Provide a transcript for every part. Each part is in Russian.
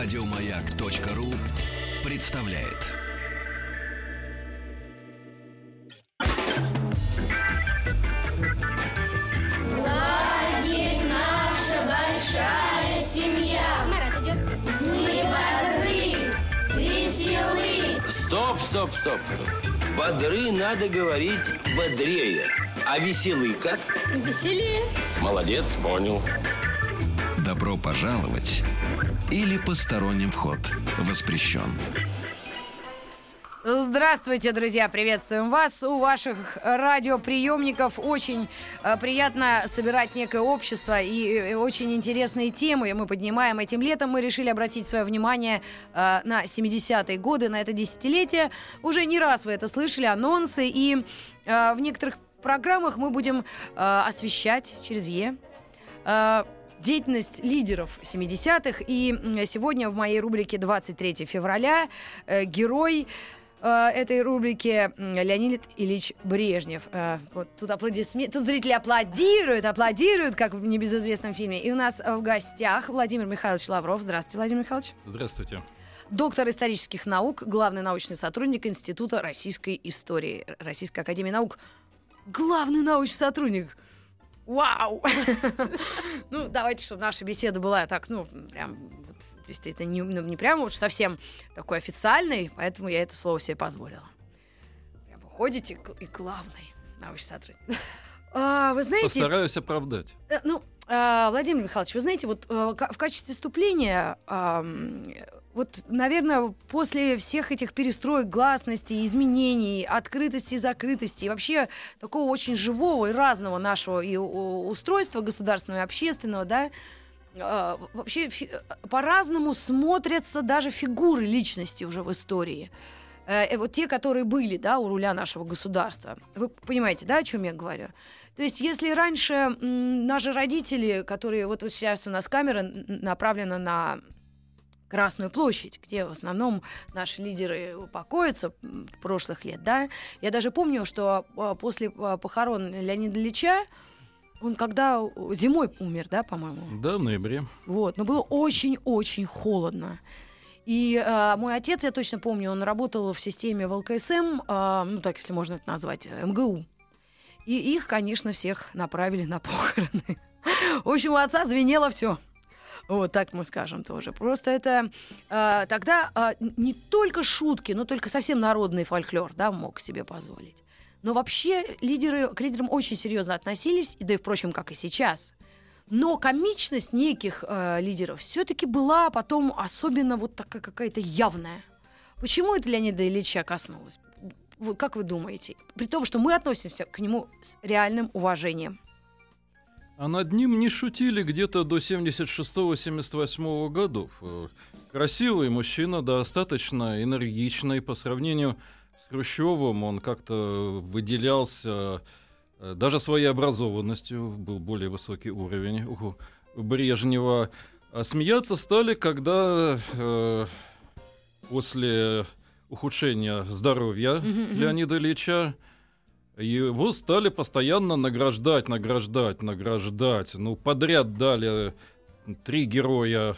Радиомаяк.ру представляет. Лагерь наша большая семья. Марат идет. Мы бодры, веселы. Стоп, стоп, стоп. Бодры надо говорить бодрее. А веселый как? Веселее. Молодец, понял. Добро пожаловать или посторонним вход воспрещен. Здравствуйте, друзья! Приветствуем вас. У ваших радиоприемников очень э, приятно собирать некое общество и э, очень интересные темы мы поднимаем. Этим летом мы решили обратить свое внимание э, на 70-е годы, на это десятилетие. Уже не раз вы это слышали, анонсы. И э, в некоторых программах мы будем э, освещать через Е э, деятельность лидеров 70-х. И сегодня в моей рубрике 23 февраля э, герой э, этой рубрики Леонид Ильич Брежнев. Э, вот тут аплодисменты, тут зрители аплодируют, аплодируют, как в небезызвестном фильме. И у нас в гостях Владимир Михайлович Лавров. Здравствуйте, Владимир Михайлович. Здравствуйте. Доктор исторических наук, главный научный сотрудник Института российской истории Российской академии наук. Главный научный сотрудник. Вау! Ну, давайте, чтобы наша беседа была так, ну, прям, вот, действительно, не, ну, не прямо уж совсем такой официальной, поэтому я это слово себе позволила. Прям вы ходите и главный научный сотрудник. А, вы знаете... Постараюсь оправдать. Э, Ну, а, Владимир Михайлович, вы знаете, вот э, в качестве вступления, вот, наверное, после всех этих перестроек, гласности, изменений, открытости и закрытости, и вообще такого очень живого и разного нашего и устройства государственного и общественного, да, а, вообще по-разному смотрятся даже фигуры личности уже в истории. Э, э, вот те, которые были, да, у руля нашего государства. Вы понимаете, да, о чем я говорю? То есть, если раньше наши родители, которые вот, сейчас у нас камера направлена на Красную площадь, где в основном наши лидеры покоятся прошлых лет, да, я даже помню, что а, после а, похорон Леонида Ильича он когда зимой умер, да, по-моему. Да, в ноябре. Вот, но было очень-очень холодно. И э, мой отец, я точно помню, он работал в системе ВЛКСМ, э, ну так, если можно это назвать, э, МГУ. И их, конечно, всех направили на похороны. В общем, у отца звенело все. Вот так мы скажем тоже. Просто это э, тогда э, не только шутки, но только совсем народный фольклор, да, мог себе позволить. Но вообще лидеры к лидерам очень серьезно относились, да и впрочем, как и сейчас. Но комичность неких э, лидеров все-таки была потом особенно вот такая какая-то явная. Почему это Леонида Ильича коснулось? Как вы думаете? При том, что мы относимся к нему с реальным уважением. А над ним не шутили где-то до 76-78 годов. Э, Красивый мужчина, достаточно энергичный. По сравнению с Хрущевым он как-то выделялся э, даже своей образованностью. Был более высокий уровень у Брежнева. А смеяться стали, когда э, после ухудшения здоровья. Леонида Ильича его стали постоянно награждать, награждать, награждать. Ну, подряд дали три героя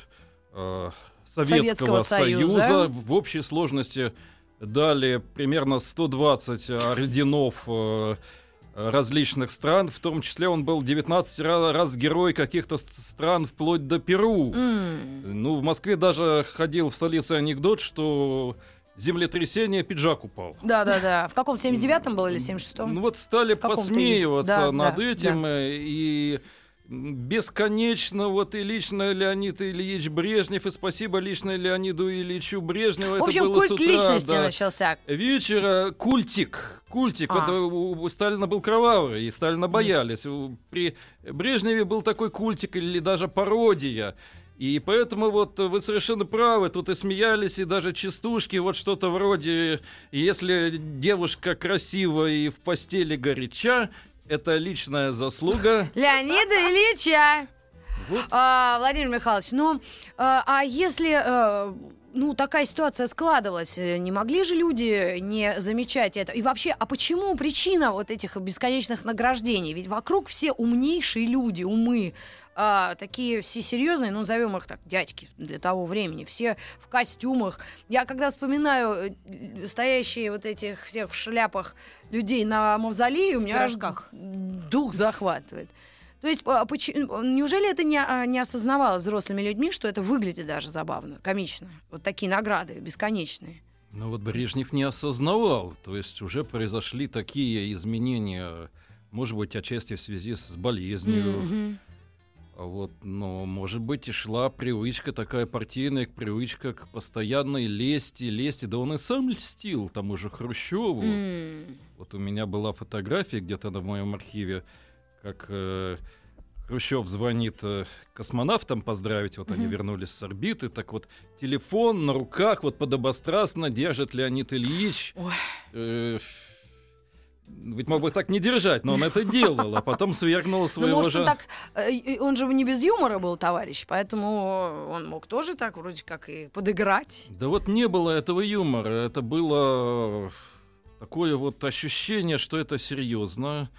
э, Советского, Советского Союза. Союза. В общей сложности дали примерно 120 орденов э, различных стран. В том числе он был 19 ра- раз герой каких-то ст- стран, вплоть до Перу. М. Ну, в Москве даже ходил в столице анекдот, что землетрясение, пиджак упал. Да-да-да. В каком? 79-м было или 76-м? Ну вот стали посмеиваться да, над да, этим э, и бесконечно вот и лично Леонид Ильич Брежнев и спасибо лично Леониду Ильичу Брежневу. в Это общем, было с культ утра, личности да. начался. Вечера культик. Культик. А. Это у, у Сталина был кровавый, и Сталина боялись. У- При Брежневе был такой культик или даже пародия. И поэтому вот вы совершенно правы, тут и смеялись, и даже частушки, вот что-то вроде «Если девушка красива и в постели горяча, это личная заслуга». Леонида Ильича. Вот. А, Владимир Михайлович, ну, а, а если э, ну, такая ситуация складывалась. Э, Не могли же люди не замечать это? И вообще, а почему причина вот этих бесконечных награждений? Ведь вокруг все умнейшие люди, умы, а, такие все серьезные, ну, назовем их так, дядьки для того времени, все в костюмах. Я когда вспоминаю э, стоящие вот этих всех в шляпах людей на мавзолее, у меня аж дух захватывает. То есть, а, поч- неужели это не, а, не осознавалось взрослыми людьми, что это выглядит даже забавно, комично? Вот такие награды бесконечные. Ну вот Брежнев не осознавал, то есть уже произошли такие изменения, может быть, отчасти в связи с болезнью. А Вот, но, может быть, и шла привычка такая партийная, привычка к постоянной лести, лести. Да он и сам льстил тому же Хрущеву. М. Вот у меня была фотография где-то в моем архиве, как э, Хрущев звонит э, космонавтам поздравить, вот они вернулись с орбиты, так вот телефон на руках, вот подобострастно держит Леонид Ильич. Ой. Э, ведь мог бы так не держать, но он это делал, а потом свергнул Ну, своего может, же... он так... э, Он же не без юмора был, товарищ, поэтому он мог тоже так вроде как и подыграть. Да вот не было этого юмора, это было такое вот ощущение, что это серьезно.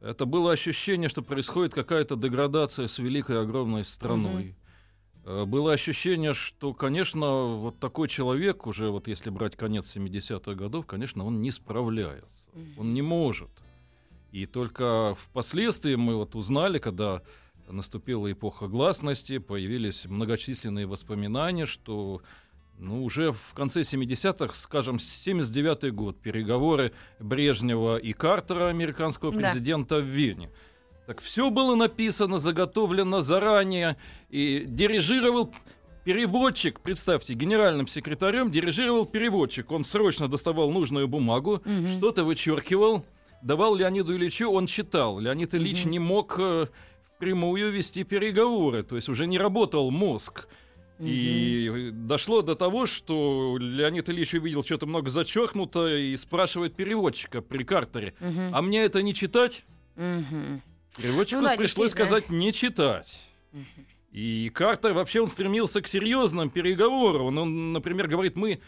Это было ощущение, что происходит какая-то деградация с великой огромной страной. Э, Было ощущение, что, конечно, вот такой человек, уже вот если брать конец 70-х годов, конечно, он не справляется. Он не может. И только впоследствии мы вот узнали, когда наступила эпоха гласности, появились многочисленные воспоминания, что ну, уже в конце 70-х, скажем, 79-й год, переговоры Брежнева и Картера, американского Да. президента в Вене. Так все было написано, заготовлено заранее, и дирижировал переводчик, представьте, генеральным секретарем дирижировал переводчик. Он срочно доставал нужную бумагу, Мгм. что-то вычеркивал, давал Леониду Ильичу, он читал. Леонид Ильич не мог э, впрямую вести переговоры, то есть уже не работал мозг. И дошло до того, что Леонид Ильич увидел что-то много зачеркнуто и спрашивает переводчика при Картере, а мне это не читать? Переводчику Ну да, пришлось сказать не читать. И Картер вообще он стремился к серьезным переговорам. Он, он, например, говорит, мы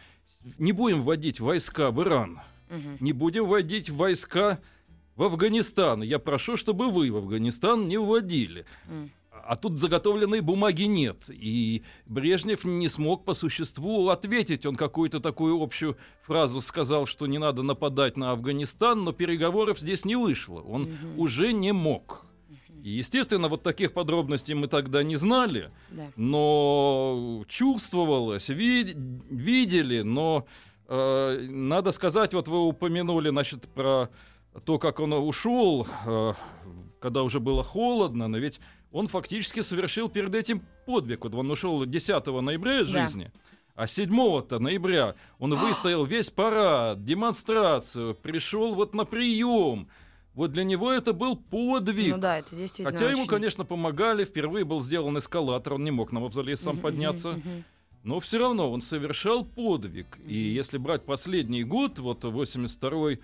не будем вводить войска в Иран, не будем вводить войска в Афганистан. Я прошу, чтобы вы в Афганистан не вводили. А тут заготовленной бумаги нет. И Брежнев не смог по существу ответить. Он какую-то такую общую фразу сказал, что не надо нападать на Афганистан, но переговоров здесь не вышло. Он Мгм. уже не мог. И, естественно, вот таких подробностей мы тогда не знали, Да. но чувствовалось, ви- видели, но э, надо сказать, вот вы упомянули, значит, про то, как он ушел, э, когда уже было холодно, но ведь он фактически совершил перед этим подвиг. Вот он ушел 10 ноября из Да. жизни, а 7 ноября он выстоял весь парад, демонстрацию, пришел вот на прием. Вот для него это был подвиг. Ну да, это действительно Хотя ему, очень- конечно, помогали. Впервые был сделан эскалатор, он не мог на мавзолей сам подняться. Но все равно он совершал подвиг. И если брать последний год, вот 82 э,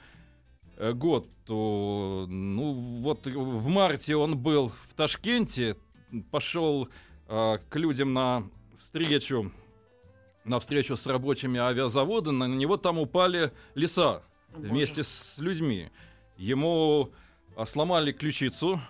год, то ну вот в марте он был в Ташкенте, пошел э, к людям на встречу, на встречу с рабочими авиазавода, на него там упали леса О, боже, вместе с людьми. Ему а, сломали ключицу,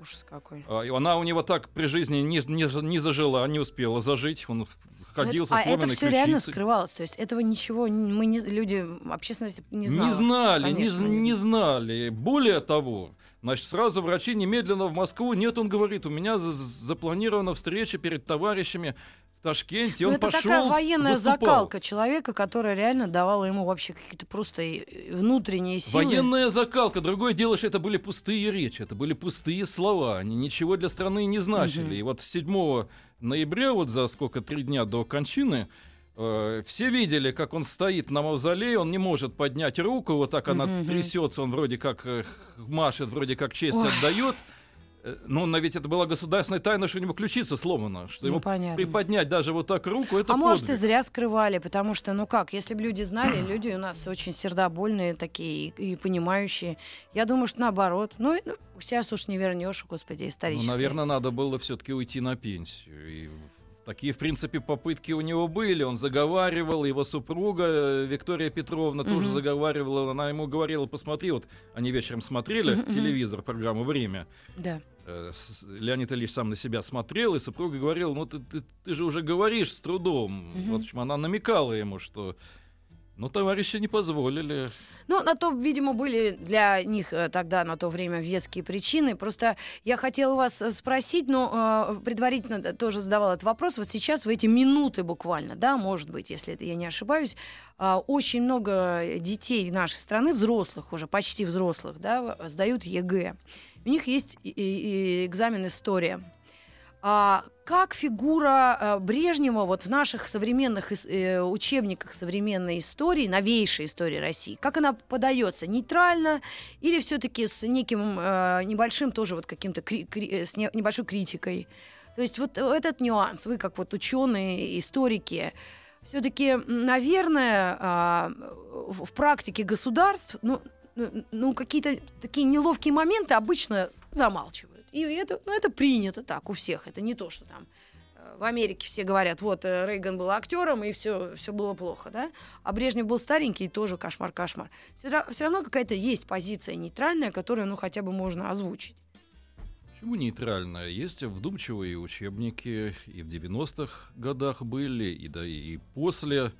Ужас какой. а, она у него так при жизни не, не, не зажила, не успела зажить. Он ходил Ну, со а это все реально ключицей. скрывалось. То есть этого ничего мы не, люди, общественность не знала. Не знали, не, Конечно, не не знали. Более того, значит, сразу врачи немедленно в Москву. Нет, он говорит, у меня за- запланирована встреча перед товарищами в Ташкенте. Ну, Он это пошел, такая военная выступал. закалка человека, которая реально давала ему вообще какие-то просто внутренние силы. Военная закалка. Другое дело, что это были пустые речи, это были пустые слова. Они ничего для страны не значили. Мгм. И вот 7 ноября, вот за сколько, три дня до кончины, э, все видели, как он стоит на мавзолее, он не может поднять руку, вот так она трясется, он вроде как э, машет, вроде как честь Ой. отдает. Э, Но, ведь это была государственная тайна, что у него ключица сломана, что Ну, ему понятно. приподнять даже вот так руку, это а может и подвиг. зря скрывали, потому что, ну как, если бы люди знали, люди у нас очень сердобольные такие и, и понимающие. Я думаю, что наоборот. Ну, ну, сейчас уж не вернешь, господи, Ну, исторически. наверное, надо было все-таки уйти на пенсию. И Такие, в принципе, попытки у него были. Он заговаривал, его супруга э, Виктория Петровна тоже Мгм. заговаривала. Она ему говорила, посмотри, вот они вечером смотрели мгм. телевизор, программу «Время». Да. Э, Леонид Ильич сам на себя смотрел, и супруга говорила, ну ты, ты, ты же уже говоришь с трудом. Мгм. В общем, она намекала ему, что... Ну, товарищи не позволили. Ну, на то, видимо, были для них э, тогда на то время веские причины. Просто я хотела вас э, спросить, но э, предварительно тоже задавала этот вопрос. Вот сейчас в эти минуты буквально, да, может быть, если это я не ошибаюсь, а, очень много детей нашей страны, взрослых уже, почти взрослых, да, сдают ЕГЭ. У них есть и- и экзамен история. А как фигура э, Брежнева вот в наших современных э, учебниках современной истории, новейшей истории России, как она подается? Нейтрально или все-таки с неким э, небольшим тоже вот каким-то с не- небольшой критикой? То есть вот этот нюанс, вы как вот ученые, историки, все-таки, наверное, а, в в практике государств, ну, ну, ну, какие-то такие неловкие моменты обычно замалчивают. И это, ну, это принято так у всех. Это не то, что там э, в Америке все говорят, вот э, Рейган был актером, и все, все было плохо, да? А Брежнев был старенький, и тоже кошмар-кошмар. Все, равно какая-то есть позиция нейтральная, которую, ну, хотя бы можно озвучить. Почему нейтральная? Есть вдумчивые учебники, и в 90-х годах были, и, да, и после.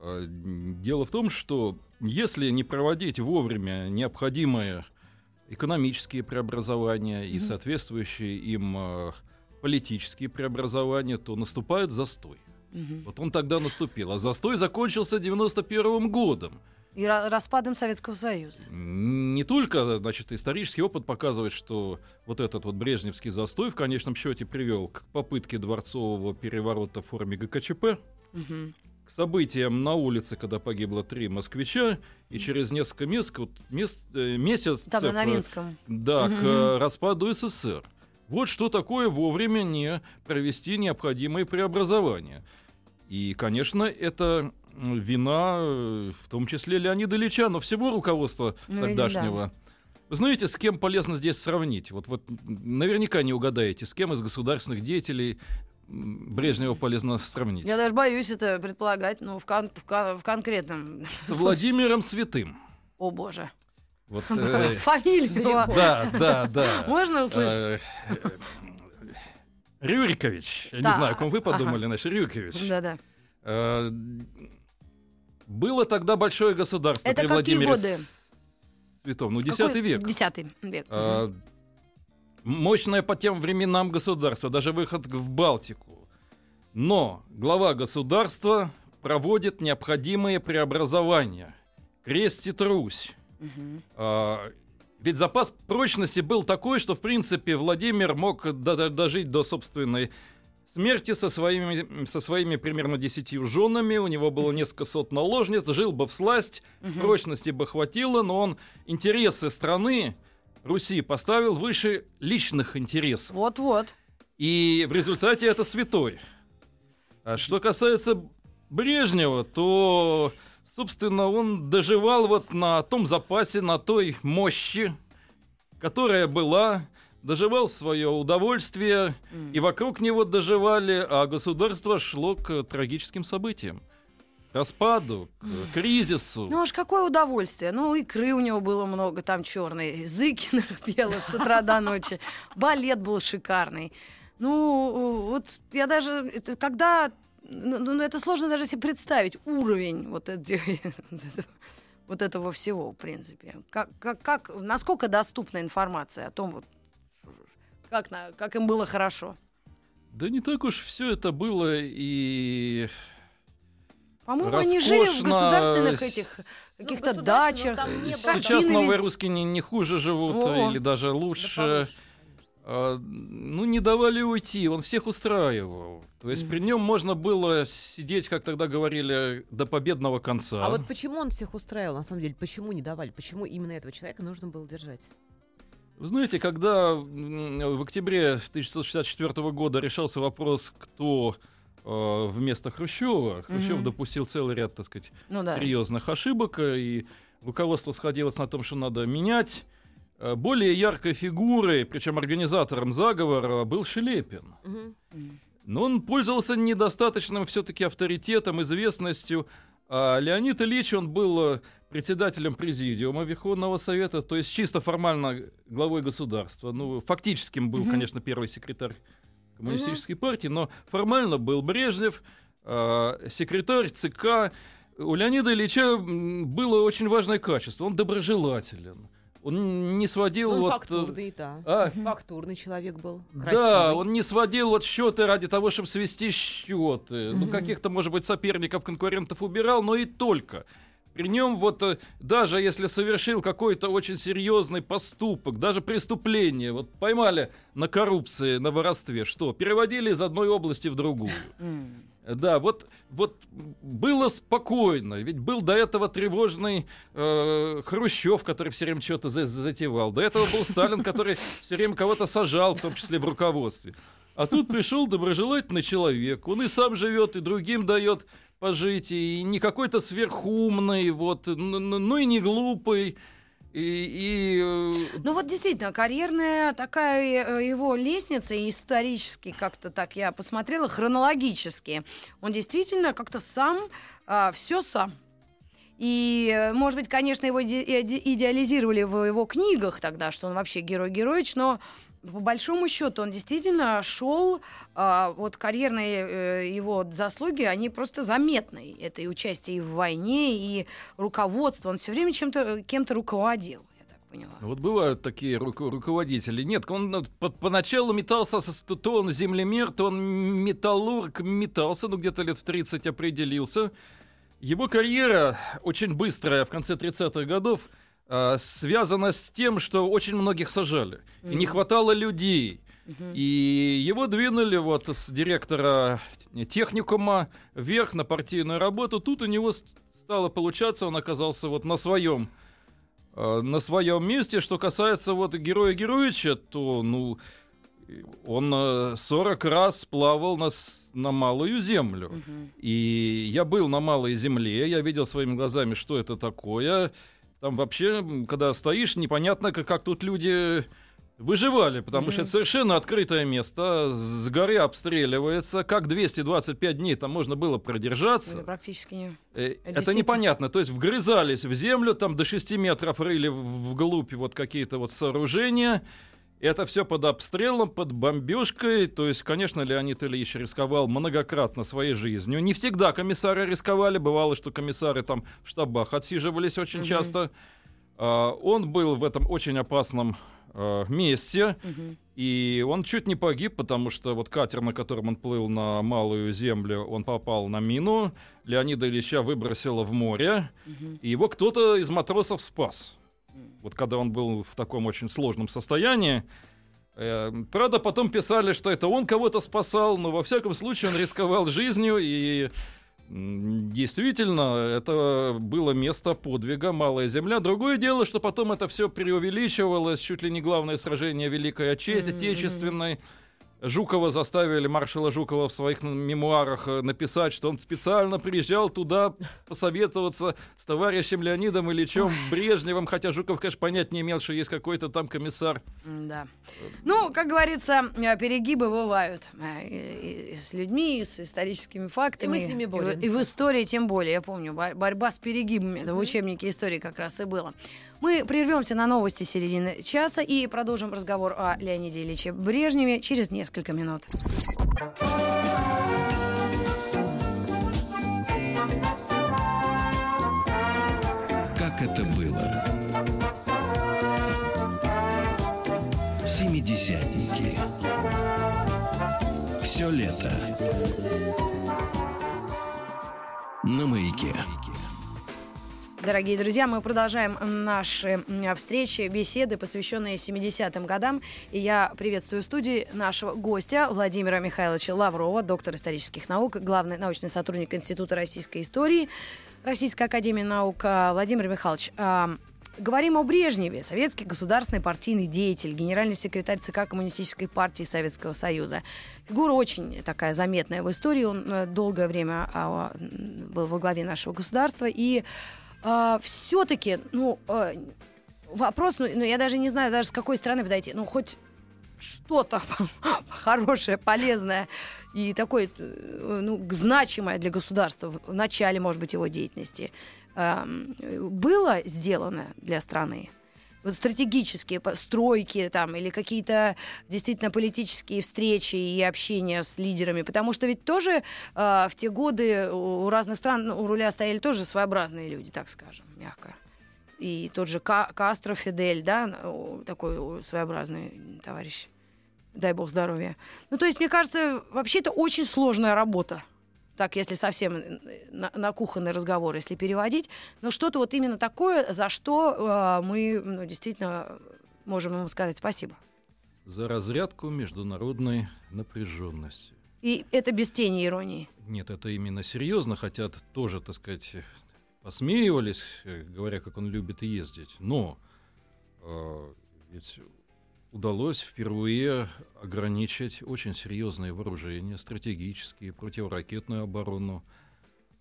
Э, Дело в том, что если не проводить вовремя необходимые экономические преобразования и соответствующие им э, политические преобразования, то наступает застой. Вот он тогда наступил. А застой закончился 91 годом. И ра- распадом Советского Союза. Не только, значит, исторический опыт показывает, что вот этот вот брежневский застой в конечном счете привел к попытке дворцового переворота в форме ГКЧП, Мгм. К событиям на улице, когда погибло три москвича, и через несколько месяцев, вот, мес- э, месяцев, Там, на э, Новинском. да, к распаду СССР. Вот что такое вовремя не провести необходимые преобразования. И, конечно, это вина, э, в том числе Леонида Ильича, но всего руководства Ну, тогдашнего. Вы знаете, с кем полезно здесь сравнить? Вот, вот наверняка не угадаете, с кем из государственных деятелей Брежнева полезно сравнить. Я даже боюсь это предполагать, ну, в, кон- в кон- в конкретном... С Владимиром Святым. О, боже. Вот, э, Фамилию да, да, да. можно услышать? Э, э, Рюрикович. Я не Да, знаю, о ком вы подумали, значит, Рюрикович. Да-да. Э, Было тогда большое государство Это при какие Владимире годы? Святом. Ну, X Какой- век. Десятый век. Мощное по тем временам государство, даже выход в Балтику. Но глава государства проводит необходимые преобразования. Крестит Русь. Мгм. А, Ведь запас прочности был такой, что, в принципе, Владимир мог до- до- дожить до собственной смерти со своими, со своими примерно десятью женами. У него было несколько сот наложниц, жил бы в сласть, Мгм. прочности бы хватило, но он интересы страны Руси поставил выше личных интересов. Вот-вот. И в результате это святой. А что касается Брежнева, то, собственно, он доживал вот на том запасе, на той мощи, которая была, доживал в свое удовольствие, М. и вокруг него доживали, а государство шло к трагическим событиям. К распаду, к кризису. Ну аж какое удовольствие. Ну, икры у него было много там черной. Зыкиных пела с утра до ночи. Балет был шикарный. Ну, вот я даже... это когда... Ну, ну, это сложно даже себе представить уровень вот, эти- вот этого- вот этого всего, в принципе. Как, как, как, насколько доступна информация о том, вот, как, как им было хорошо? Да не так уж все это было и... По-моему, они жили в государственных этих Ну, каких-то государственных, дачах. там не было. Сейчас картинами. новые русские не, не хуже живут, О. или даже Да лучше. получше. А, ну, не давали уйти, он всех устраивал. То есть при нем можно было сидеть, как тогда говорили, до победного конца. А вот почему он всех устраивал, на самом деле? Почему не давали? Почему именно этого человека нужно было держать? Вы знаете, когда в октябре 1964 года решался вопрос, кто вместо Хрущева, Хрущев Мгм. допустил целый ряд, так сказать, Ну да. серьезных ошибок, э, и руководство сходилось на том, что надо менять. Э, Более яркой фигурой, причем организатором заговора, был Шелепин. Но он пользовался недостаточным все-таки авторитетом, известностью. А Леонид Ильич, он был э, председателем президиума Верховного Совета, то есть чисто формально главой государства. Ну, фактическим был, конечно, первый секретарь коммунистической партии, но формально был Брежнев, э, секретарь ЦК. У Леонида Ильича было очень важное качество. Он доброжелателен. Он не сводил Ну, вот... э, фактурный, да. а, Фактурный человек был. да, красивый. он не сводил вот счеты ради того, чтобы свести счеты. Ну, каких-то, может быть, соперников, конкурентов убирал, но и только. При нем вот э, даже если совершил какой-то очень серьезный поступок, даже преступление, вот поймали на коррупции, на воровстве, что? Переводили из одной области в другую. Да, вот, вот было спокойно, ведь был до этого тревожный э, Хрущев, который все время что-то за- затевал. До этого был Сталин, который все время кого-то сажал, в том числе в руководстве. А тут пришел доброжелательный человек. Он и сам живет, и другим дает пожить, и не какой-то сверхумный, вот, ну и не глупый. И, и, э, Ну вот действительно, карьерная такая э, его лестница, исторически как-то так я посмотрела, хронологически, он действительно как-то сам, все сам. И, э, может быть, конечно, его иде- иде- идеализировали в его книгах тогда, что он вообще герой-героич, но по большому счету он действительно шел, а, вот карьерные э, его заслуги, они просто заметны. Это и участие в войне, и руководство. Он все время чем-то, кем-то руководил, поняла. Ну, Вот бывают такие руко- руководители. Нет, он ну, по- поначалу метался, то он землемер, то он металлург, метался, ну где-то лет в 30 определился. Его карьера очень быстрая в конце 30-х годов а, связана с тем, что очень многих сажали. И не хватало людей. И его двинули вот с директора техникума вверх на партийную работу. Тут у него стало получаться, он оказался вот на своем э, на своем месте. Что касается вот героя Героича, то, ну, он э, 40 раз плавал на, на малую землю. И я был на малой земле, я видел своими глазами, что это такое. Там вообще, когда стоишь, непонятно, как, как тут люди выживали, потому что это совершенно открытое место, с горы обстреливается. Как 225 дней там можно было продержаться? Ну, Практически не. Э, Это непонятно. То есть вгрызались в землю, там до 6 метров рыли вглубь вот какие-то вот сооружения. Это все под обстрелом, под бомбежкой. То есть, конечно, Леонид Ильич рисковал многократно своей жизнью. Не всегда комиссары рисковали. Бывало, что комиссары там в штабах отсиживались очень часто. А, Он был в этом очень опасном а, месте. И он чуть не погиб, потому что вот катер, на котором он плыл на малую землю, он попал на мину. Леонида Ильича выбросило в море. И его кто-то из матросов спас. Вот когда он был в таком очень сложном состоянии. Э, Правда, потом писали, что это он кого-то спасал, но во всяком случае он рисковал жизнью и Действительно, это было место подвига, малая земля. Другое дело, что потом это все преувеличивалось, чуть ли не главное сражение Великой Отече- Отечественной. Жукова заставили, маршала Жукова в своих мемуарах э, написать, что он специально приезжал туда посоветоваться с товарищем Леонидом Ильичем Брежневым, хотя Жуков, конечно, понять не имел, что есть какой-то там комиссар. Да. Ну, как говорится, э, перегибы бывают э, и- и с людьми, и с историческими фактами. И мы с ними в- боремся. И в истории тем более. Я помню, бо- борьба с перегибами. Это в учебнике истории как раз и было. Мы прервемся на новости середины часа и продолжим разговор о Леониде Ильиче Брежневе через несколько минут. Как это было? Семидесятники. Все лето. На маяке. Дорогие друзья, мы продолжаем наши встречи, беседы, посвященные 70-м годам. И я приветствую в студии нашего гостя Владимира Михайловича Лаврова, доктор исторических наук, главный научный сотрудник Института российской истории Российской академии наук. А, Владимир Михайлович, а, говорим о Брежневе, советский государственный партийный деятель, генеральный секретарь ЦК Коммунистической партии Советского Союза. Фигура очень такая заметная в истории. Он э, долгое время а, был во главе нашего государства. И все-таки, ну, э, вопрос, ну, ну, я даже не знаю, даже с какой стороны подойти. Ну, хоть что-то хорошее, полезное и такое, э, ну, значимое для государства в начале, может быть, его деятельности, было сделано для страны? Вот стратегические стройки там или какие-то действительно политические встречи и общения с лидерами, потому что ведь тоже э, в те годы у разных стран ну, у руля стояли тоже своеобразные люди, так скажем, мягко. И тот же Ка- Кастро Фидель, да, такой своеобразный товарищ. Дай бог здоровья. Ну, то есть, мне кажется, вообще это очень сложная работа. Так, если совсем э, на, на кухонный разговор, если переводить. Но что-то вот именно такое, за что э, мы ну, действительно можем ему сказать спасибо. За разрядку международной напряженности. И это без тени иронии. Нет, это именно серьезно, хотя тоже, так сказать, посмеивались, э, говоря, как он любит ездить. Но э, ведь удалось впервые ограничить очень серьезные вооружения, стратегические, противоракетную оборону.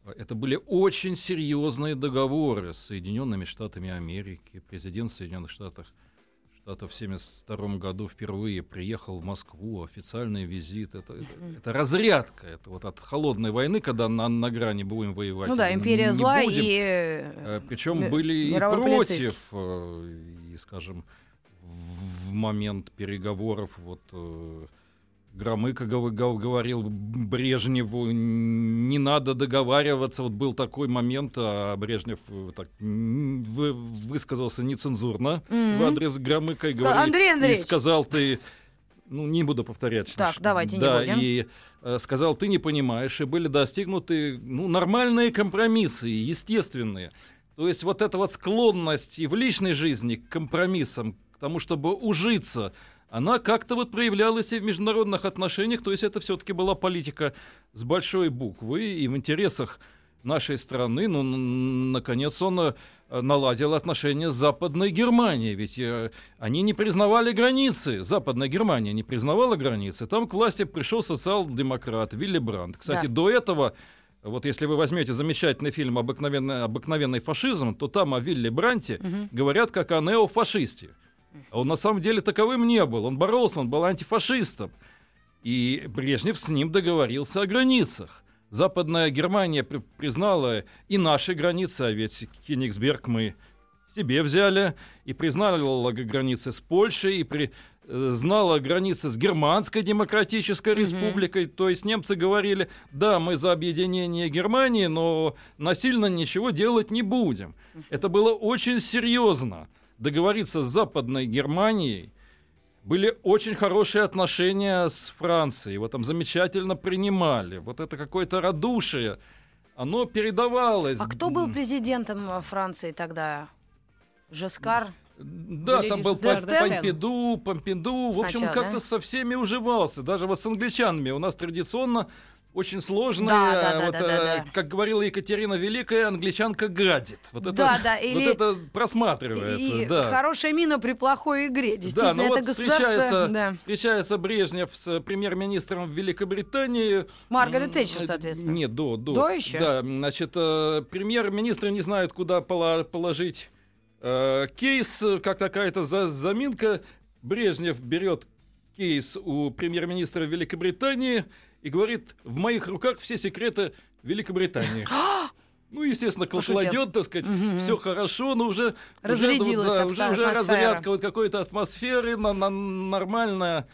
Э, Это были очень серьезные договоры с Соединенными Штатами Америки. Президент Соединенных Штатов Штатов в 1972 году впервые приехал в Москву, официальный визит. Это, это, это разрядка. Это вот от холодной войны, когда на, на грани будем воевать. Ну да, не империя зла будем. и... э, Причем ми- были и против, э, и, скажем, момент переговоров вот э, Громыко гов- гов- говорил Брежневу, не надо договариваться. Вот был такой момент, а Брежнев э, так вы- высказался нецензурно Мгм. в адрес Громыка и, говорил, «Андрей и Андреевич!» сказал ты, ну не буду повторять. Так, что- давайте не да, будем. И э, сказал, ты не понимаешь, и были достигнуты ну, нормальные компромиссы, естественные. То есть вот эта вот склонность и в личной жизни к компромиссам, к тому, чтобы ужиться, она как-то вот проявлялась и в международных отношениях, то есть это все-таки была политика с большой буквы и в интересах нашей страны, ну, наконец, он э, наладил отношения с Западной Германией, ведь э, они не признавали границы, Западная Германия не признавала границы, там к власти пришел социал-демократ Вилли Брандт. Кстати, Да. до этого, вот если вы возьмете замечательный фильм «Обыкновенный, «Обыкновенный фашизм», то там о Вилли Бранте Мгм. говорят как о неофашисте. А он на самом деле таковым не был. Он боролся, он был антифашистом. И Брежнев с ним договорился о границах. Западная Германия при- признала и наши границы, а ведь Кенигсберг мы себе взяли, и признала границы с Польшей, и при- э, знала границы с Германской Демократической Мгм. Республикой. То есть немцы говорили, да, мы за объединение Германии, но насильно ничего делать не будем. Это было очень серьезно. Договориться с Западной Германией, были очень хорошие отношения с Францией. Его там замечательно принимали. Вот это какое-то радушие. Оно передавалось. А кто был президентом э, Франции тогда? Жескар? Да, там был. Помпиду, Помпиду. В общем, Сначала, как-то да? со всеми уживался. Даже вот с англичанами. У нас традиционно очень сложная, Да, да, да, вот, да, да, э, да. как говорила Екатерина Великая, англичанка гадит. Вот это, Да, да, или- вот это просматривается. И да. хорошая мина при плохой игре. Действительно, ну это вот государство... встречается, Да. встречается Брежнев с э, премьер-министром Великобритании. Маргарет Тэтчер, э, соответственно. Нет, до, до. До еще? Да, значит, э, премьер-министры не знают, куда положить э, кейс, как какая-то за- заминка. Брежнев берет кейс у премьер-министра Великобритании и говорит, в моих руках все секреты Великобритании. Ну, естественно, кладет, так сказать, Мгм. все хорошо, но уже... Разрядилась уже, да, уже, уже разрядка вот какой-то атмосферы, на, на- нормальная...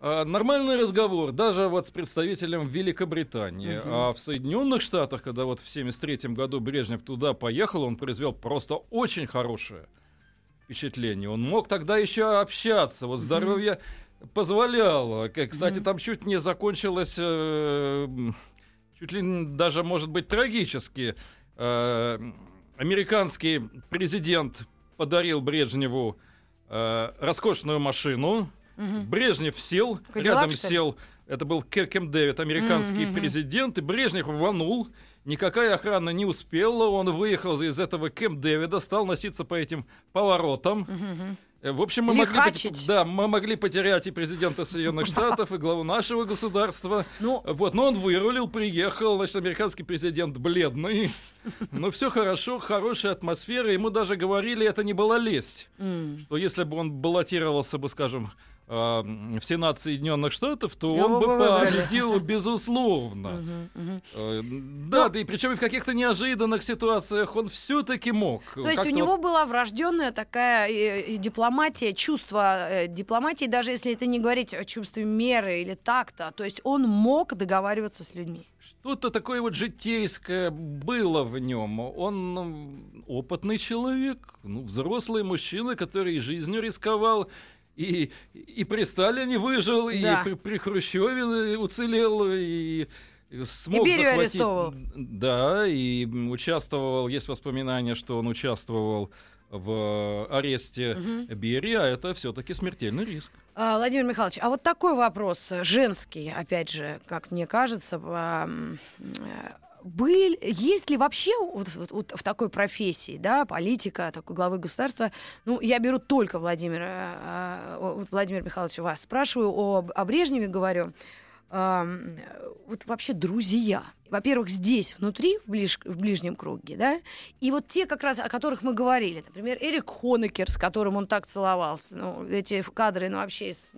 а, Нормальный разговор, даже вот с представителем Великобритании. Мгм. А в Соединенных Штатах, когда вот в 73 году Брежнев туда поехал, он произвел просто очень хорошее впечатление. Он мог тогда еще общаться, вот здоровье позволяло. Кстати, Мгм. там чуть не закончилось, э, чуть ли даже, может быть, трагически. Э, Американский президент подарил Брежневу э, роскошную машину. Мгм. Брежнев сел, Кадиллак, рядом что сел, это был Кем Дэвид, американский мгм. президент, и Брежнев рванул, никакая охрана не успела, он выехал из этого Кем Дэвида, стал носиться по этим поворотам. Мгм. Э, В общем, мы могли, Лихачить. да, мы могли потерять и президента Соединенных Штатов, и главу нашего государства. Ну, Вот, но он вырулил, приехал, значит, американский президент бледный. Но все хорошо, хорошая атмосфера. Ему даже говорили, это не была лесть что если бы он баллотировался бы, скажем, а, в Сенат Соединенных Штатов, то Его он бы выбрали. победил, безусловно. Э, Да, да, и причем и в каких-то неожиданных ситуациях он все-таки мог. То есть у него была врожденная такая э, э, дипломатия, чувство э, дипломатии, даже если это не говорить о чувстве меры или такта. То есть он мог договариваться с людьми. Что-то такое вот житейское было в нем. Он опытный человек, ну, взрослый мужчина, который жизнью рисковал, и, и при Сталине выжил, Да. и при, при Хрущеве уцелел, и смог Берию захватить- арестовывал. Да, и участвовал, есть воспоминания, что он участвовал в аресте Берии, а это все-таки смертельный риск. А, Владимир Михайлович, а вот такой вопрос женский, опять же, как мне кажется, а, м, э, был, есть ли вообще вот, вот- вот в такой профессии, да, политика, такой главы государства, ну, я беру только Владимира, а, вот Владимир Михайлович, вас спрашиваю, о, о Брежневе говорю, вот вообще друзья, во-первых, здесь, внутри, в, ближ- в ближнем круге, да, и вот те, как раз, о которых мы говорили, например, Эрик Хонекер, с которым он так целовался, ну, эти кадры, ну, вообще из,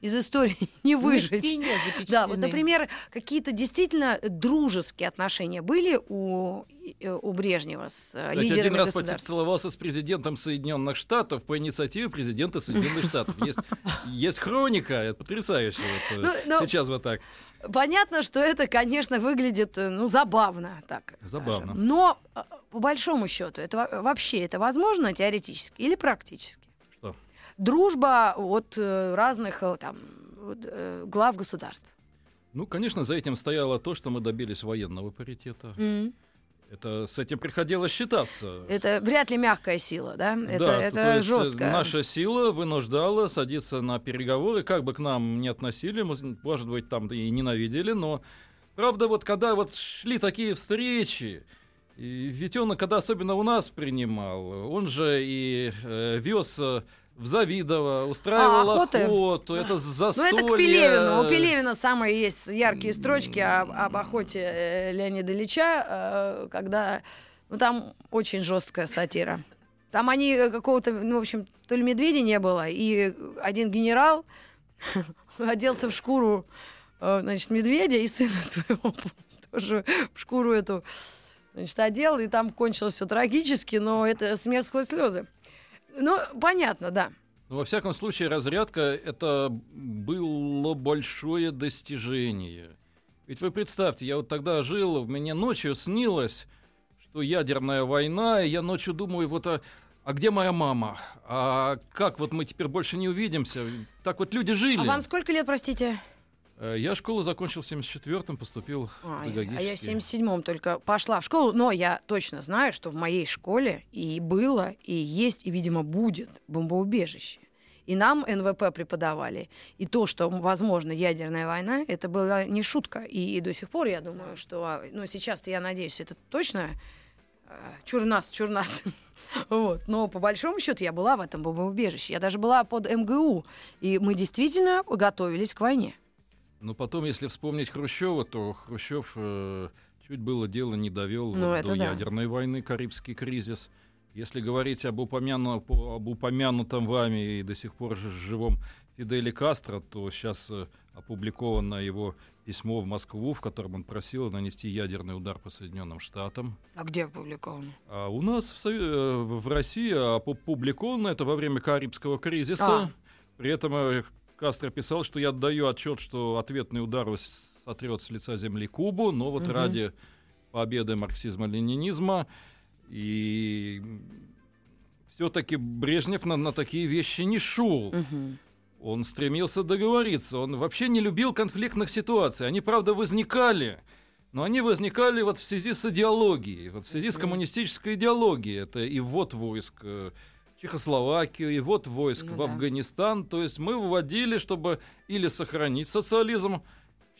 из истории не выжить. стене Да, вот, например, какие-то действительно дружеские отношения были у, э, у Брежнева с э, Кстати, один лидерами раз государств? поцеловался с президентом Соединенных Штатов по инициативе президента Соединенных Штатов. Есть, есть хроника, это потрясающе. вот, э, Ну, ну, Сейчас вот так. Понятно, что это, конечно, выглядит, э, ну, забавно, так. Забавно. скажем. Но э, по большому счету, это во- вообще это возможно теоретически или практически? Что? Дружба от э, разных там глав государств. Ну, конечно, за этим стояло то, что мы добились военного паритета. М. Это с этим приходилось считаться. Это вряд ли мягкая сила, да? Это, да, это то есть, э, жестко. Наша сила вынуждала садиться на переговоры, как бы к нам не относили, может быть, там и ненавидели, но правда, вот когда вот шли такие встречи, ведь он, когда особенно у нас принимал, он же и э, вез э, в Завидово, устраивал А, охоты? охоту, это Ну, застолье. это к Пелевину. У Пелевина самые есть яркие строчки об, об охоте э, Леонида Ильича, э, когда... Ну, там очень жесткая сатира. Там они э, какого-то, ну, в общем, то ли медведя не было, и один генерал оделся в шкуру, значит, медведя и сына своего тоже в шкуру эту, значит, одел, и там кончилось все трагически, но это смех сквозь слезы. Ну, понятно, да. Ну, во всяком случае, разрядка это было большое достижение. Ведь вы представьте, я вот тогда жил, мне ночью снилось, что ядерная война, и я ночью думаю, вот а, а где моя мама? А как вот мы теперь больше не увидимся? Так вот люди жили. А вам сколько лет, простите? Э, Я школу закончил в 74-м, поступил А, в педагогический. а я в 77-м только пошла в школу, но я точно знаю, что в моей школе и было, и есть, и, видимо, будет бомбоубежище. И нам НВП преподавали. И то, что, возможно, ядерная война, это была не шутка. И, и до сих пор, я думаю, что... а, Ну, сейчас-то, я надеюсь, это точно э, чур нас, чур нас. Вот. Но по большому счету я была в этом бомбоубежище. Я даже была под МГУ. И мы действительно готовились к войне. Но потом, если вспомнить Хрущева, то Хрущев э, чуть было дело не довел Ну, вот до да. ядерной войны, Карибский кризис. Если говорить об, упомяну- по- об упомянутом вами и до сих пор живом Фиделе Кастро, то сейчас э, опубликовано его письмо в Москву, в котором он просил нанести ядерный удар по Соединенным Штатам. А где опубликовано? А у нас в, Сове- э, в России опубликовано это во время Карибского кризиса. А. При этом э, Кастро писал, что я отдаю отчет, что ответный удар сотрет с лица земли Кубу, но вот Мгм. ради победы марксизма-ленинизма и все-таки Брежнев на, на такие вещи не шел. Мгм. Он стремился договориться. Он вообще не любил конфликтных ситуаций. Они, правда, возникали. Но они возникали вот в связи с идеологией, вот в связи с коммунистической идеологией. Это и ввод войск э, Чехословакию, и ввод войск Ну в да. Афганистан. То есть мы выводили, чтобы или сохранить социализм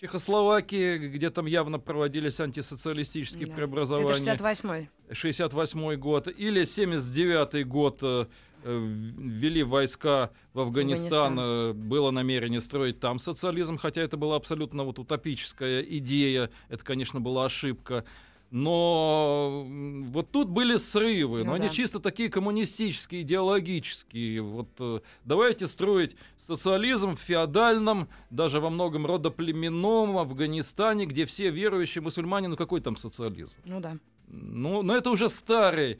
Чехословакии, где там явно проводились антисоциалистические Да. преобразования. Это 68-й. 68 год, или 79 год э, э, ввели войска в Афганистан, э, было намерение строить там социализм, хотя это была абсолютно вот утопическая идея, это, конечно, была ошибка. Но вот тут были срывы, но Ну они да. чисто такие коммунистические, идеологические. Вот э, давайте строить социализм в феодальном, даже во многом родоплеменном Афганистане, где все верующие мусульмане, ну какой там социализм? Ну да. Ну, но это уже старый,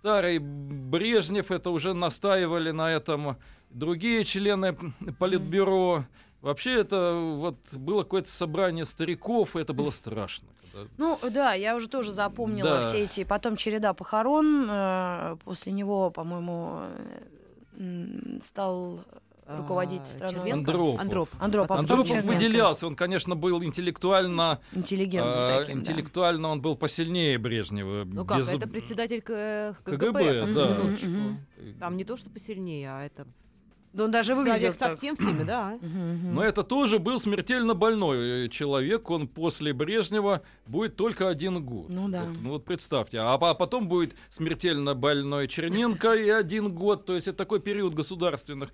старый Брежнев, это уже настаивали на этом другие члены политбюро. Вообще это вот было какое-то собрание стариков, и это было страшно. когда- Ну да, я уже тоже запомнила Да. все эти. Потом череда похорон. э, после него, по-моему, э, стал руководить А, страной. Червенко? Андропов. Андропов. Андропов. Андропов Черненко. выделялся, он, конечно, был интеллектуально, интеллигентным а, таким, да. интеллектуально он был посильнее Брежнева. Ну как, Без- это председатель КГБ. КГБ, да. Там не то, что посильнее, а это Да он даже выглядел человек так. совсем всеми, да. Но это тоже был смертельно больной э, человек. Он после Брежнева будет только один год. Ну да. Вот, ну вот представьте. А, а потом будет смертельно больной Черненко и один год. То есть это такой период государственных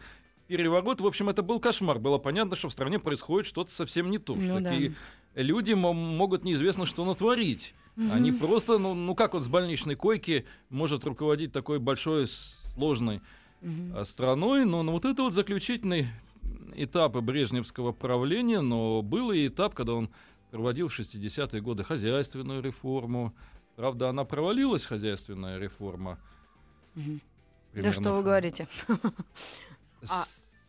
переворотов. В общем, это был кошмар. Было понятно, что в стране происходит что-то совсем не то. Ну что да. такие люди мо- могут неизвестно что натворить. Они просто, ну, ну как вот с больничной койки может руководить такой большой, сложной А, страной. Но, ну, вот это вот заключительный этап брежневского правления, но был и этап, когда он проводил в 60-е годы хозяйственную реформу. Правда, она провалилась, хозяйственная реформа. Мгм. Да что вы говорите? А-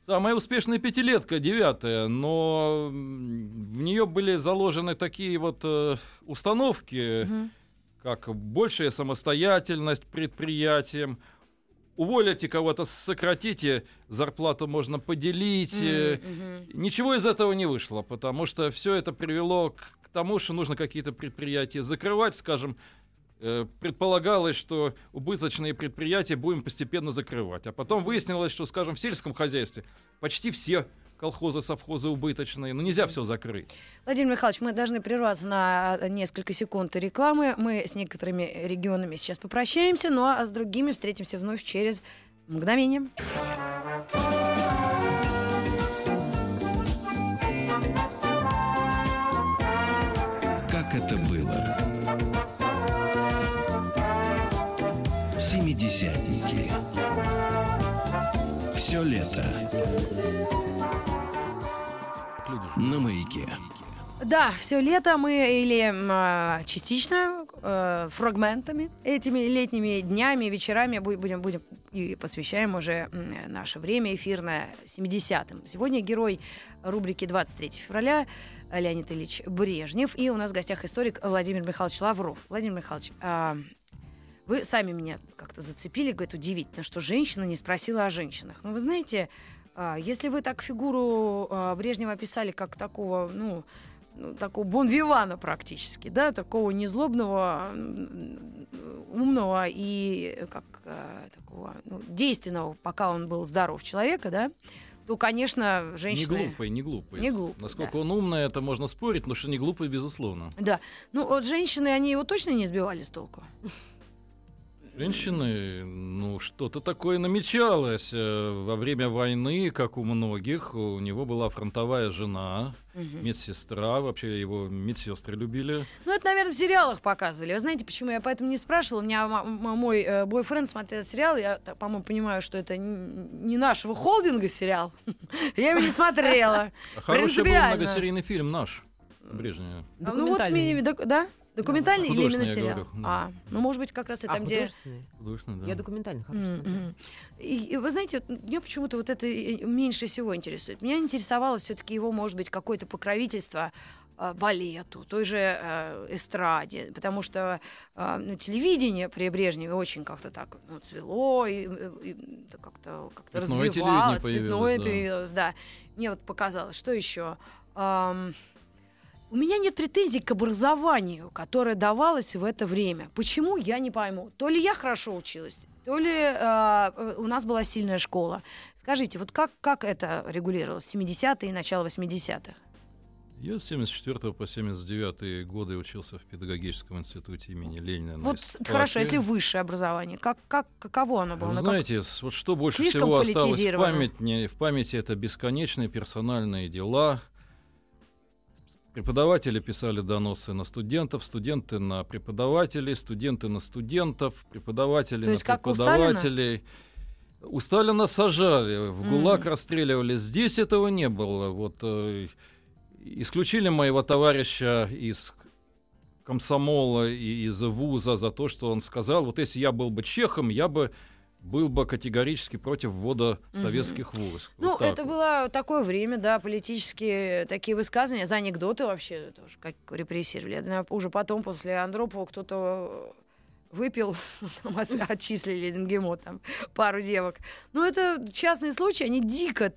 Самая успешная пятилетка, девятая, но в нее были заложены такие вот э, установки, Мгм. как большая самостоятельность предприятиям, уволите кого-то, сократите, зарплату можно поделить. Мгм. Ничего из этого не вышло, потому что все это привело к, к тому, что нужно какие-то предприятия закрывать, скажем, э, предполагалось, что убыточные предприятия будем постепенно закрывать. А потом выяснилось, что, скажем, в сельском хозяйстве почти все колхозы, совхозы убыточные. Ну, нельзя все закрыть. Владимир Михайлович, мы должны прерваться на несколько секунд рекламы. Мы с некоторыми регионами сейчас попрощаемся, ну а с другими встретимся вновь через мгновение. Как это было? Семидесятники. Все лето. На маяке. Да, все лето мы или а, частично э, фрагментами этими летними днями, вечерами бу- будем, будем и посвящаем уже наше время эфирное 70-м. Сегодня герой рубрики 23 февраля э, Леонид Ильич Брежнев. И у нас в гостях историк Владимир Михайлович Лавров. Владимир Михайлович, а, вы сами меня как-то зацепили, говорит, удивительно, что женщина не спросила о женщинах. Но вы знаете, если вы так фигуру а, Брежнева описали как такого, ну, ну, такого бонвивана практически, да, такого незлобного, умного и как э, такого ну, действенного, пока он был здоров человека, да, то, конечно, Не женщины... глупый, не глупый. Не глупый, Насколько да. он умный, это можно спорить, но что не глупый, безусловно. Да, ну вот женщины, они его точно не сбивали с толку. Женщины, ну что-то такое намечалось э, во время войны, как у многих. У него была фронтовая жена, Мгм. медсестра, вообще его медсестры любили. Ну, это, наверное, в сериалах показывали. Вы знаете, почему я поэтому не спрашивала? У меня мой э, бойфренд смотрел сериал. Я, по-моему, понимаю, что это не нашего холдинга сериал. Я его не смотрела. А хороший был многосерийный фильм наш, Брежнева. Ну вот, да? Документальный или именно сериал? говорю, да. А, ну, может быть, как раз и А, там, где... художественный? Да. Я документальный, хорошо. М, смотрю. И, и вы знаете, вот меня почему-то вот это меньше всего интересует. Меня интересовало все-таки его, может быть, какое-то покровительство э, балету, той же э, эстраде, потому что э, ну, телевидение при Брежневе очень как-то так ну, цвело и, и как-то как Цветное развивало, телевидение появилось, цветное да. появилось, да. Мне вот показалось, что еще. Ам, у меня нет претензий к образованию, которое давалось в это время. Почему, я не пойму. То ли я хорошо училась, то ли э, э, у нас была сильная школа. Скажите, вот как, как это регулировалось в 70-е и начало 80-х? Я с 74 по 79 годы учился в педагогическом институте имени Ленина. на Вот Истфаке. хорошо, если высшее образование, как, как, каково оно было? Вы знаете, вот что больше Слишком всего осталось в памяти, в памяти это бесконечные персональные дела. Преподаватели писали доносы на студентов, студенты на преподавателей, студенты на студентов, преподаватели То на есть как у Сталина? преподавателей. У Сталина сажали, в ГУЛАГ Мгм. расстреливали. Здесь этого не было. Вот э, исключили моего товарища из комсомола и из вуза за то, что он сказал, вот если я был бы чехом, я бы был бы категорически против ввода советских войск. Ну, Вот это вот. было такое время, да, политические такие высказывания, за анекдоты вообще тоже, как репрессировали. Я уже потом, после Андропова, кто-то выпил, отчислили из МГИМО, там, пару девок. Ну, это частные случаи, они дико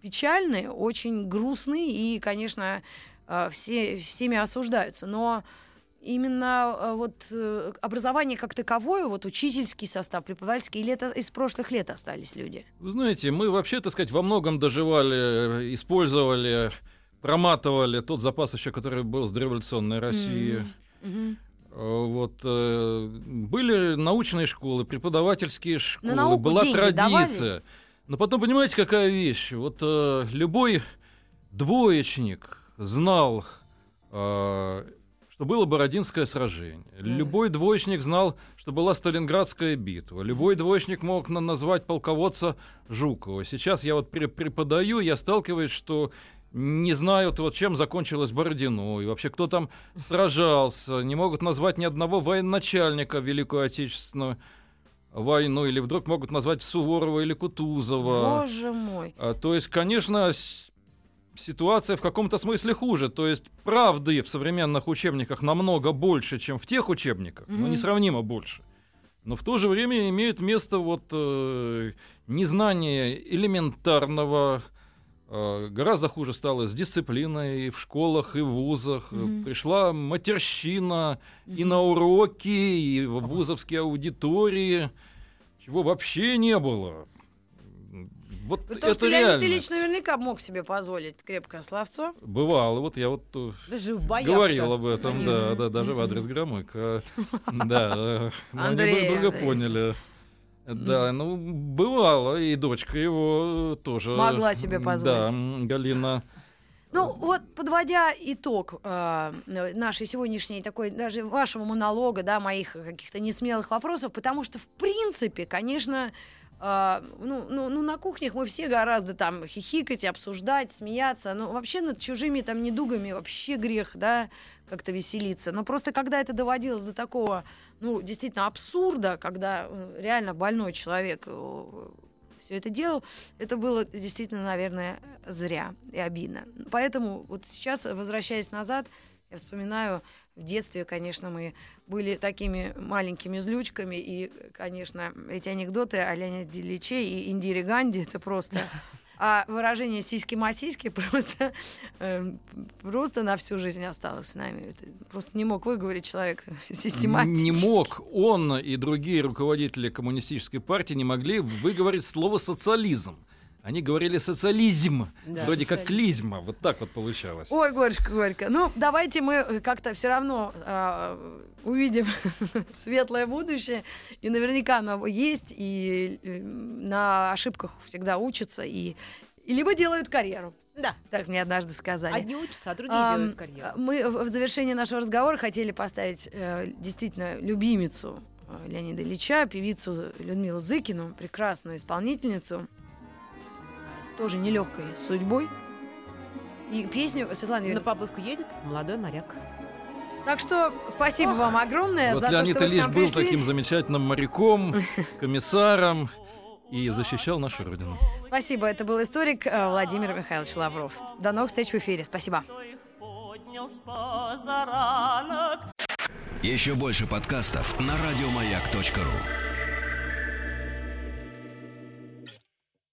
печальные, очень грустные и, конечно, э, все, всеми осуждаются. Но именно э, вот э, образование как таковое, вот учительский состав, преподавательский, или это из прошлых лет остались люди? Вы знаете, мы вообще, так сказать, во многом доживали, использовали, проматывали тот запас еще, который был с дореволюционной России. Э, Вот э, были научные школы, преподавательские школы, науку была традиция. Но потом понимаете, какая вещь? Вот э, любой двоечник знал, э, что было Бородинское сражение. Любой двоечник знал, что была Сталинградская битва. Любой двоечник мог на- назвать полководца Жукова. Сейчас я вот пре- преподаю, я сталкиваюсь, что не знают, вот чем закончилось Бородино, и вообще кто там сражался, не могут назвать ни одного военачальника Великую Отечественную войну, или вдруг могут назвать Суворова или Кутузова. Боже мой. А, То есть, конечно, с- ситуация в каком-то смысле хуже. То есть правды в современных учебниках намного больше, чем в тех учебниках, но Мгм. несравнимо больше. Но в то же время имеет место вот э, незнание элементарного. э, гораздо хуже стало с дисциплиной и в школах, и в вузах. Мгм. Пришла матерщина и на уроки, и в вузовские аудитории, чего вообще не было. Вот Потому это что Леонид реально. Ильич наверняка мог себе позволить крепкое словцо. Бывало, вот я вот э, Даже говорил об этом, да, да, даже в адрес Громыка. Да, э, мы Андрей друг друга поняли. Да, ну, бывало, и дочка его тоже. Могла себе позволить. Да, Галина. Ну, вот подводя итог э, нашей сегодняшней такой, даже вашего монолога, да, моих каких-то несмелых вопросов, потому что, в принципе, конечно, э, ну, ну, ну, на кухнях мы все гораздо там хихикать, обсуждать, смеяться, но вообще над чужими там недугами вообще грех, да, как-то веселиться. Но просто когда это доводилось до такого, ну, действительно абсурда, когда э, реально больной человек все это делал, это было действительно, наверное, зря и обидно. Поэтому вот сейчас, возвращаясь назад, я вспоминаю, в детстве, конечно, мы были такими маленькими злючками, и, конечно, эти анекдоты о Леониде Ильиче и Индире Ганди, это просто... А выражение «сиськи-масиськи» просто, э, просто на всю жизнь осталось с нами. Это просто не мог выговорить человек систематически. Не мог он и другие руководители коммунистической партии не могли выговорить слово социализм. Они говорили социализм, Да, вроде как клизма. Вот так вот получалось. Ой, горько, горько. Ну, давайте мы э, как-то все равно а, увидим светлое будущее. И наверняка оно есть, и э, на ошибках всегда учатся, и, и либо делают карьеру. Да. Так мне однажды сказали. Одни учатся, а другие Ам, делают карьеру. Мы в завершении нашего разговора хотели поставить э, действительно любимицу э, Леонида Ильича, певицу Людмилу Зыкину, прекрасную исполнительницу э, тоже нелегкой судьбой. И песню Светлана На Юрьевна. побывку едет молодой моряк. Так что спасибо вам огромное Вот за Леонид то, что вы к Ильич нам был пришли. таким замечательным моряком, комиссаром и защищал нашу родину. Спасибо. Это был историк э, Владимир Михайлович Лавров. До новых встреч в эфире. Спасибо. Еще больше подкастов на радиомаяк.ру.